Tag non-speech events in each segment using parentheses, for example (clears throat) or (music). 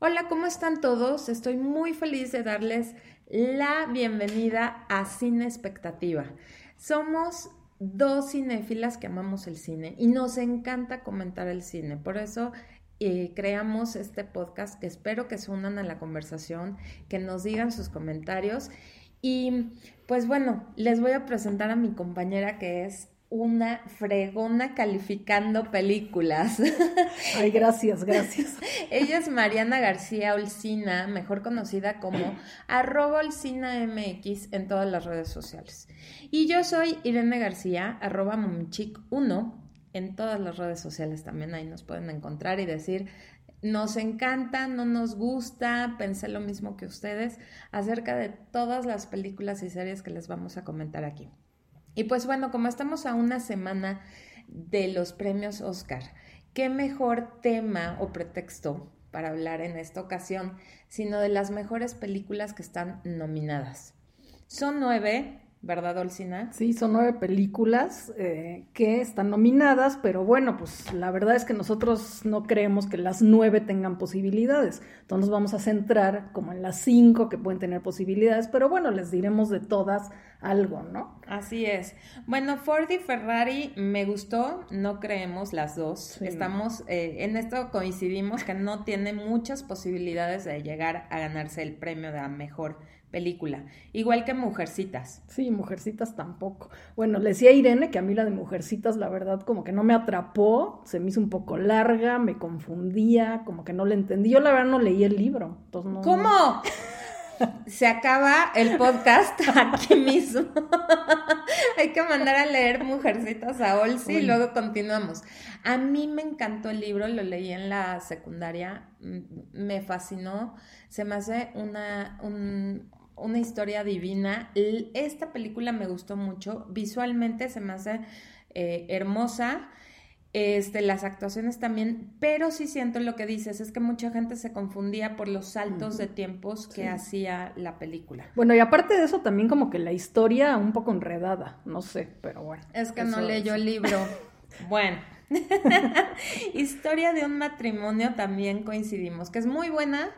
Hola, ¿cómo están todos? Estoy muy feliz de darles la bienvenida a Cine Expectativa. Somos dos cinéfilas que amamos el cine y nos encanta comentar el cine. Por eso eh, creamos este podcast que espero que se unan a la conversación, que nos digan sus comentarios. Y pues bueno, les voy a presentar a mi compañera que es una fregona calificando películas. (laughs) Ay, gracias, gracias. (laughs) Ella es Mariana García Olcina, mejor conocida como (clears throat) arroba Olcina MX en todas las redes sociales. Y yo soy Irene García, arroba momichic1 en todas las redes sociales también, ahí nos pueden encontrar y decir, nos encanta, no nos gusta, pensé lo mismo que ustedes acerca de todas las películas y series que les vamos a comentar aquí. Y pues bueno, como estamos a una semana de los premios Oscar, ¿qué mejor tema o pretexto para hablar en esta ocasión, sino de las mejores películas que están nominadas? Son nueve, ¿verdad, Olcina? Sí, son nueve películas eh, que están nominadas, pero bueno, pues la verdad es que nosotros no creemos que las nueve tengan posibilidades. Entonces nos vamos a centrar como en las cinco que pueden tener posibilidades, pero bueno, les diremos de todas algo, ¿no? Así es. Bueno, Ford y Ferrari me gustó, no creemos las dos. Estamos, eh, en esto coincidimos que no tiene muchas posibilidades de llegar a ganarse el premio de la mejor película. Igual que Mujercitas. Sí, Mujercitas tampoco. Bueno, le decía a Irene que a mí la de Mujercitas, la verdad, como que no me atrapó, se me hizo un poco larga, me confundía, como que no le entendí. Yo la verdad no leí el libro. Entonces no, ¿Cómo? (laughs) Se acaba el podcast (laughs) aquí mismo. (laughs) Hay que mandar a leer Mujercitas a Olsi y luego continuamos. A mí me encantó el libro, lo leí en la secundaria, me fascinó. Se me hace una, un, una historia divina. Esta película me gustó mucho, visualmente se me hace eh, hermosa. Este, las actuaciones también, pero sí siento lo que dices, es que mucha gente se confundía por los saltos de tiempos que hacía la película. Bueno, y aparte de eso, también como que la historia un poco enredada, no sé, pero bueno. Es que no leyó el libro. (laughs) bueno. (laughs) (laughs) historia de un matrimonio también coincidimos, que es muy buena,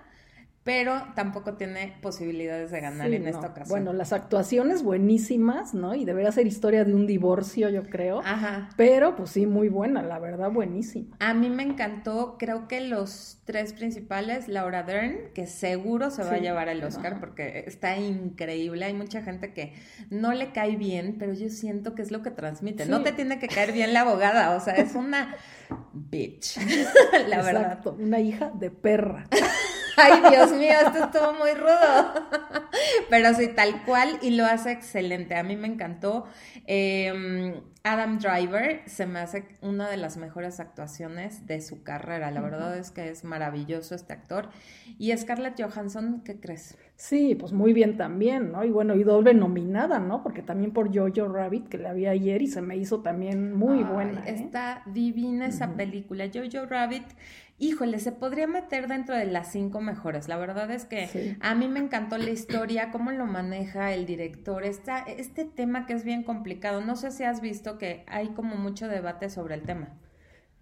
pero tampoco tiene posibilidades de ganar en esta ocasión. Bueno, las actuaciones buenísimas, ¿no? Y debería ser historia de un divorcio, yo creo. Ajá. Pero pues sí, muy buena, la verdad, buenísima. A mí me encantó, creo que los tres principales, Laura Dern, que seguro se va a llevar el Oscar porque está increíble. Hay mucha gente que no le cae bien, pero yo siento que es lo que transmite. No te tiene que caer bien la abogada, o sea, es una bitch, (laughs) la Exacto, una hija de perra. Ay, Dios mío, esto estuvo muy rudo. Pero sí, tal cual, y lo hace excelente. A mí me encantó. Em, Adam Driver se me hace una de las mejores actuaciones de su carrera. La verdad es que es maravilloso este actor. Y Scarlett Johansson, ¿qué crees? Sí, pues muy bien también, ¿no? Y bueno, y doble nominada, ¿no? Porque también por Jojo Rabbit, que la vi ayer y se me hizo también muy buena. ¿eh? Está divina esa película. Jojo Rabbit híjole, se podría meter dentro de las cinco mejores. La verdad es que a mí me encantó la historia, cómo lo maneja el director, esta, este tema que es bien complicado. No sé si has visto que hay como mucho debate sobre el tema.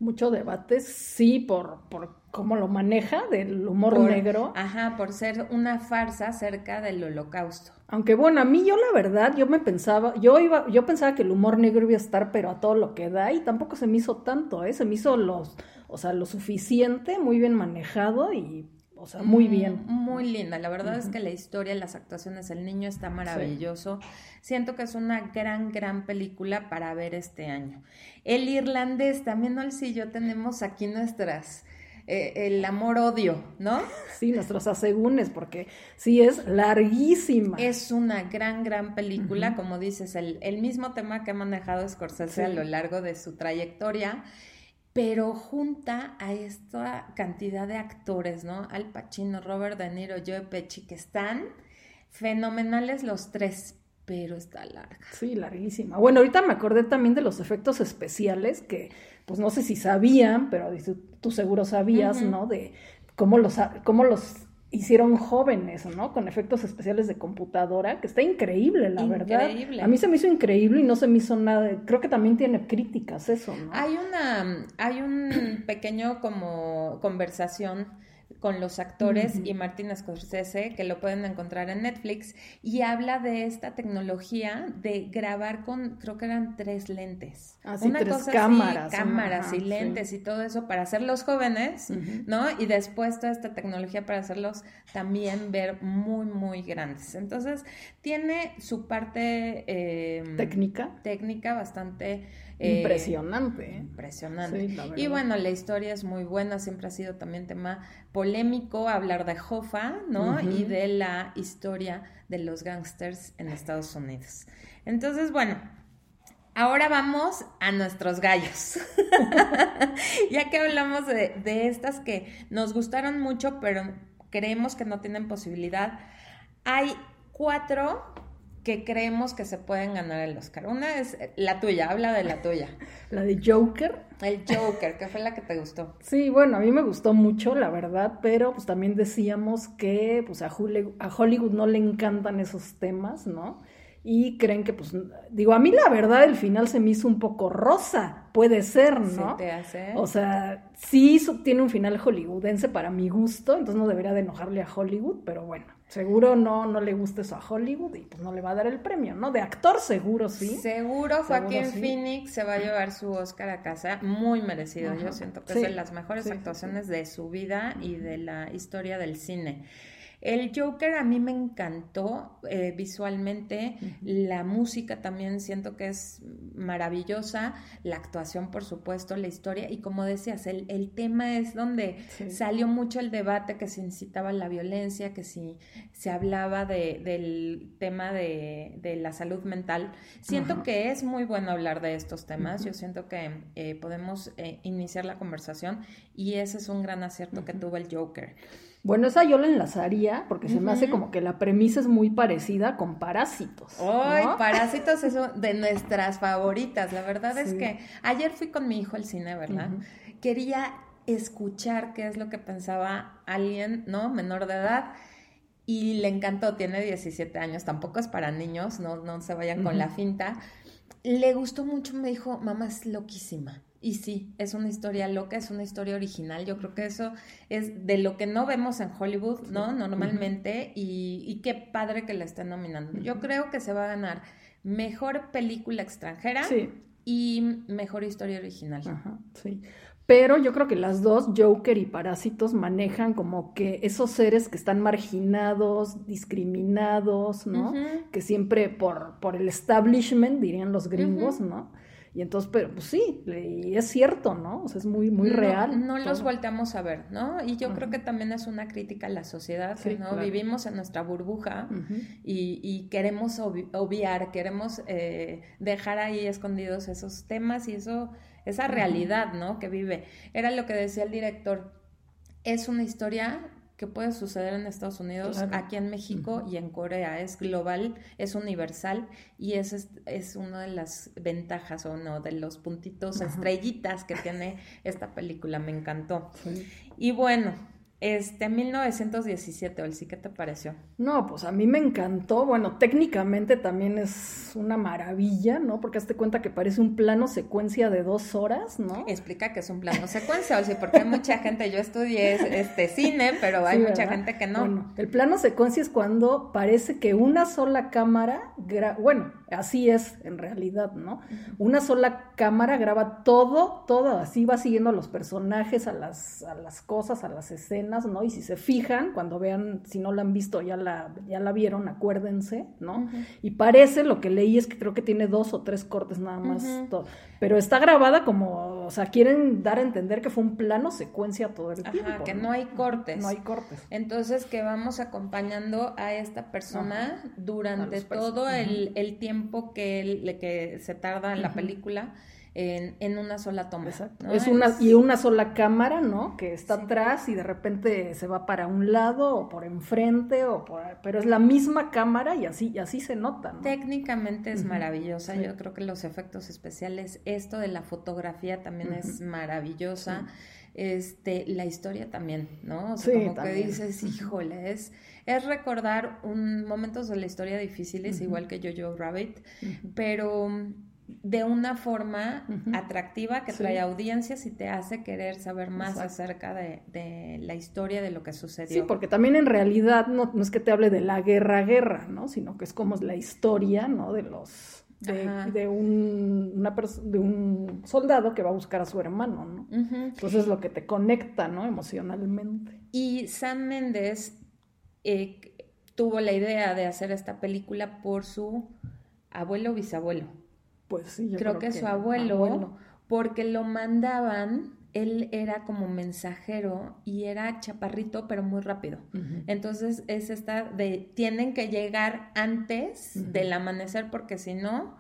Mucho debate, sí, por, por cómo lo maneja, del humor negro. Ajá, por ser una farsa acerca del holocausto. Aunque bueno, a mí yo la verdad, yo me pensaba, yo iba, yo pensaba que el humor negro iba a estar, pero a todo lo que da, y tampoco se me hizo tanto, ¿eh? Se me hizo los, o sea, lo suficiente, muy bien manejado y o sea, muy bien. Muy linda. La verdad es que la historia, las actuaciones, el niño está maravilloso. Siento que es una gran, gran película para ver este año. El irlandés, también Olsi y yo tenemos aquí nuestras eh, el amor-odio, ¿no? Sí, nuestros asegúnes, porque sí es larguísima. Es una gran, gran película, como dices, el, el, mismo tema que ha manejado Scorsese a lo largo de su trayectoria, pero junta a esta cantidad de actores, ¿no? Al Pacino, Robert De Niro, Joe Pesci, que están fenomenales los tres, pero está larga. Sí, larguísima. Bueno, ahorita me acordé también de los efectos especiales que, pues no sé si sabían, pero tú seguro sabías, ¿no? De cómo los, cómo los hicieron jóvenes, ¿no? Con efectos especiales de computadora, que está increíble, la increíble. verdad. A mí se me hizo increíble y no se me hizo nada. Creo que también tiene críticas eso, ¿no? Hay una, hay un pequeño como conversación con los actores y Martin Scorsese, que lo pueden encontrar en Netflix, y habla de esta tecnología de grabar con, creo que eran tres lentes. Así, Una tres cosa cámaras. Así, cámaras y lentes y todo eso para hacerlos jóvenes, ¿no? Y después toda esta tecnología para hacerlos también ver muy, muy grandes. Entonces, tiene su parte... Em, técnica. Técnica bastante eh, impresionante. ¿eh? Impresionante. y bueno, la historia es muy buena, siempre ha sido también tema polémico hablar de Hoffa, ¿no? Y de la historia de los gangsters en Estados Unidos. Entonces, bueno, ahora vamos a nuestros gallos. (laughs) (laughs) ya que hablamos de, de estas que nos gustaron mucho, pero creemos que no tienen posibilidad, hay cuatro que creemos que se pueden ganar el Oscar. Una es la tuya, habla de la tuya. (laughs) La de Joker. El Joker, ¿qué fue la que te gustó? Sí, bueno, a mí me gustó mucho, la verdad, pero pues también decíamos que pues a Hollywood no le encantan esos temas, ¿no? y creen que, pues, digo, a mí la verdad el final se me hizo un poco rosa, puede ser, ¿no? te hace? O sea, sí tiene un final hollywoodense para mi gusto, entonces no debería de enojarle a Hollywood, pero bueno, seguro no, no le gusta eso a Hollywood y pues no le va a dar el premio, ¿no? De actor seguro sí. Seguro Joaquín Phoenix se va a llevar su Oscar a casa, muy merecido, yo siento que es de las mejores actuaciones de su vida y de la historia del cine. El Joker a mí me encantó eh, visualmente, la música también siento que es maravillosa, la actuación por supuesto, la historia. Y como decías, el, tema es donde salió mucho el debate que se incitaba a la violencia, que si se hablaba de, del tema de, la salud mental. Siento que es muy bueno hablar de estos temas, yo siento que eh, podemos eh, iniciar la conversación. Y ese es un gran acierto que tuvo el Joker. Bueno, esa yo la enlazaría porque se me hace como que la premisa es muy parecida con Parásitos. ¡Ay, Parásitos es de nuestras favoritas! La verdad es que ayer fui con mi hijo al cine, ¿verdad? Quería escuchar qué es lo que pensaba alguien, ¿no? Menor de edad. Y le encantó, tiene 17 años, tampoco es para niños, no, no se vayan con la finta. Le gustó mucho, me dijo, mamá es loquísima. Y sí, es una historia loca, es una historia original. Yo creo que eso es de lo que no vemos en Hollywood, ¿no? Normalmente. y, qué padre que la estén nominando. Yo creo que se va a ganar mejor película extranjera y mejor historia original. Ajá, sí. Pero yo creo que las dos, Joker y Parásitos, manejan como que esos seres que están marginados, discriminados, ¿no? Que siempre por, por el establishment, dirían los gringos, ¿no? Y entonces, pero pues sí, y es cierto, ¿no? O sea, es muy, muy real. No los volteamos a ver, ¿no? Y yo creo que también es una crítica a la sociedad, ¿no? Vivimos en nuestra burbuja y, queremos obviar, queremos eh, dejar ahí escondidos esos temas y eso, esa realidad, ¿no? Que vive. Era lo que decía el director. Es una historia que puede suceder en Estados Unidos, aquí en México y en Corea. Es global, es universal y esa es, es, una de las ventajas o no, de los puntitos, estrellitas que tiene esta película. Me encantó. Y bueno, este, 1917, sí ¿qué te pareció? No, pues a mí me encantó. Bueno, técnicamente también es una maravilla, ¿no? Porque hazte cuenta que parece un plano secuencia de dos horas, ¿no? Explica que es un plano secuencia, o sea, porque hay mucha gente, yo estudié este cine, pero hay mucha gente que no. Bueno, el plano secuencia es cuando parece que una sola cámara, bueno, así es en realidad, ¿no? Una sola cámara graba todo, todo, así va siguiendo a los personajes, a las, a las cosas, a las escenas ¿no? Y si se fijan, cuando vean, si no la han visto, ya la, ya la vieron, acuérdense, ¿no? Y parece, lo que leí es que creo que tiene dos o tres cortes nada más, pero está grabada como, o sea, quieren dar a entender que fue un plano secuencia todo el tiempo. que ¿no? hay cortes. No hay cortes. Entonces, que vamos acompañando a esta persona durante todo el, el, tiempo que, que se tarda en la película en, una sola toma. Es una, y una sola cámara, ¿no? Que está atrás y de repente se va para un lado o por enfrente, o por, pero es la misma cámara y así, y así se nota. ¿no? Técnicamente es maravillosa. Yo creo que los efectos especiales, esto de la fotografía también es maravillosa. Este, la historia también, ¿no? O sea, como que dices, híjole, es, es recordar un, momentos de la historia difíciles, igual que Jojo Rabbit, pero de una forma atractiva que trae audiencias y te hace querer saber más acerca de, la historia de lo que sucedió. Sí, porque también en realidad no, no es que te hable de la guerra guerra, ¿no? Sino que es como la historia, ¿no? De los de, un, una de un soldado que va a buscar a su hermano, ¿no? Entonces es lo que te conecta, ¿no? Emocionalmente. Y Sam Méndez eh, tuvo la idea de hacer esta película por su abuelo o bisabuelo. Pues sí, yo creo, creo que, su abuelo, porque lo mandaban él era como mensajero y era chaparrito, pero muy rápido. Entonces es esta de, tienen que llegar antes del amanecer porque si no,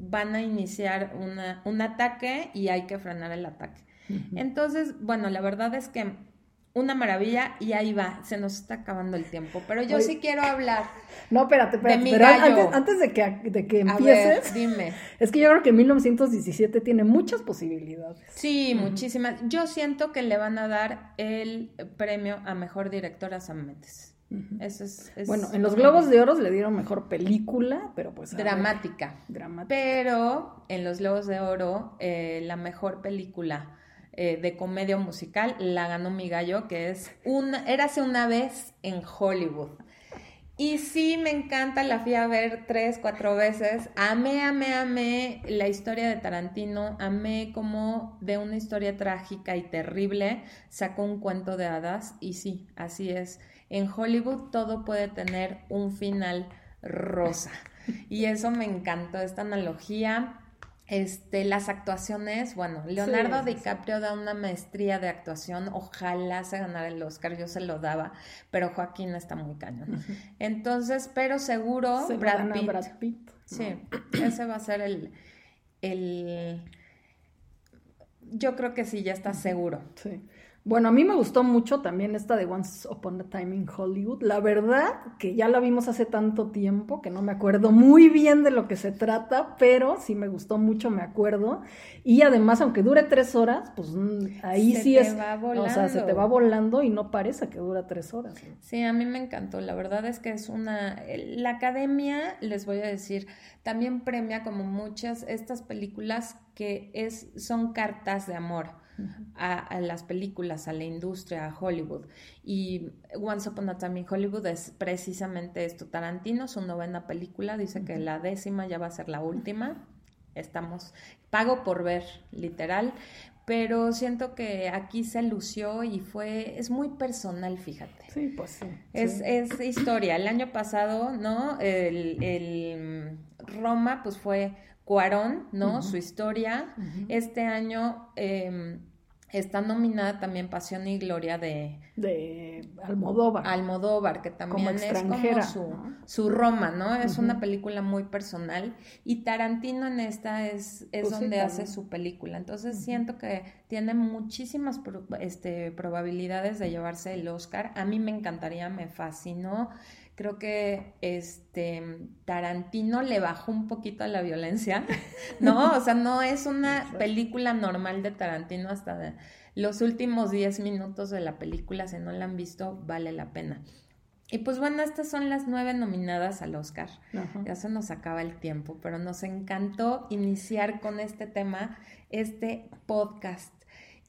van a iniciar una, un ataque y hay que frenar el ataque. Entonces, bueno, la verdad es que una maravilla y ahí va, se nos está acabando el tiempo, pero yo sí quiero hablar. No, espérate, espérate, antes, de que, de que empieces, dime. Es que yo creo que 1917 tiene muchas posibilidades. Sí, muchísimas. Yo siento que le van a dar el premio a mejor directora a Sam Mendes. Eso es, bueno, en los Globos de Oro le dieron mejor película, pero pues... Dramática. dramática. Pero en los Globos de Oro, eh, la mejor película eh, de comedia musical la ganó mi gallo, que es una, vez en Hollywood. Y sí, me encanta, la fui a ver tres, cuatro veces. Amé, amé, amé la historia de Tarantino. Amé como de una historia trágica y terrible sacó un cuento de hadas. Y sí, así es. En Hollywood todo puede tener un final rosa. Y eso me encantó, esta analogía. Este, las actuaciones, bueno, Leonardo DiCaprio da una maestría de actuación, ojalá se ganara el Oscar, yo se lo daba, pero Joaquín está muy cañón. Entonces, pero seguro Brad, Pitt, Sí, ese va a ser el, el, yo creo que sí, ya está seguro. Sí. Bueno, a mí me gustó mucho también esta de Once Upon a Time in Hollywood. La verdad que ya la vimos hace tanto tiempo que no me acuerdo muy bien de lo que se trata, pero sí me gustó mucho, me acuerdo. Y además, aunque dure tres horas, pues mm, ahí sí es. Va volando. O sea, se te va volando y no parece que dura tres horas. Sí, a mí me encantó. La verdad es que es una. La academia, les voy a decir, también premia como muchas estas películas que es, son cartas de amor a, las películas, a la industria, a Hollywood. Y Once Upon a Time in Hollywood es precisamente esto. Tarantino, su novena película, dice que la décima ya va a ser la última. Estamos, pago por ver, literal, pero siento que aquí se lució y fue, es muy personal, fíjate. Sí, pues sí. Es, es historia. El año pasado, ¿no? El, el Roma, pues fue Cuarón, ¿no? Su historia. Este año em, está nominada también Pasión y Gloria de... De Almodóvar. Almodóvar, que también es como su, su Roma, ¿no? Es una película muy personal. Y Tarantino en esta es, es pues donde hace su película. Entonces siento que tiene muchísimas este, probabilidades de llevarse el Oscar. A mí me encantaría, me fascinó creo que este Tarantino le bajó un poquito a la violencia, (laughs) ¿no? O sea, no es una película normal de Tarantino hasta los últimos 10 minutos de la película, si no la han visto, vale la pena. Y pues bueno, estas son las nueve nominadas al Oscar. Ya se nos acaba el tiempo, pero nos encantó iniciar con este tema, este podcast.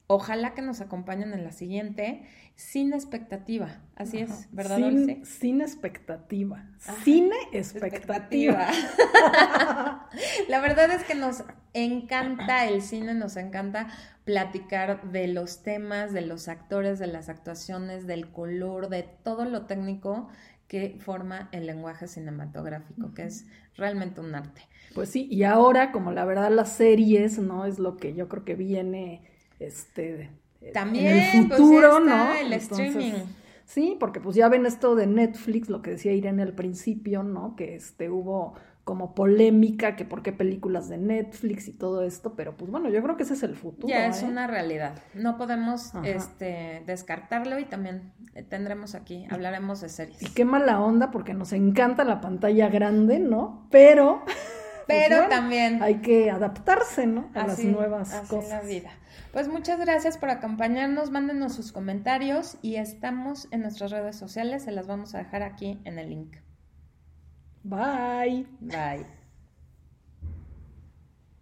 Ojalá que nos acompañen en la siguiente sin expectativa. Así es, ¿verdad, sin, Sin expectativa. Cine expectativa. (laughs) La verdad es que nos encanta el cine, nos encanta platicar de los temas, de los actores, de las actuaciones, del color, de todo lo técnico que forma el lenguaje cinematográfico, que es realmente un arte. Pues sí, y ahora, como la verdad las series, ¿no? Es lo que yo creo que viene, este también, en el pues, futuro, ¿no? El streaming. Sí, porque pues ya ven esto de Netflix, lo que decía Irene al principio, ¿no? Que este hubo como polémica, que por qué películas de Netflix y todo esto, pero pues bueno, yo creo que ese es el futuro. Ya es ¿eh? una realidad. No podemos este, descartarlo y también tendremos aquí, hablaremos de series. Y qué mala onda, porque nos encanta la pantalla grande, ¿no? Pero. (laughs) Pues, pero también. Hay que adaptarse, ¿no? A las nuevas así cosas. la vida. Pues muchas gracias por acompañarnos, mándenos sus comentarios y estamos en nuestras redes sociales, se las vamos a dejar aquí en el link. Bye. Bye.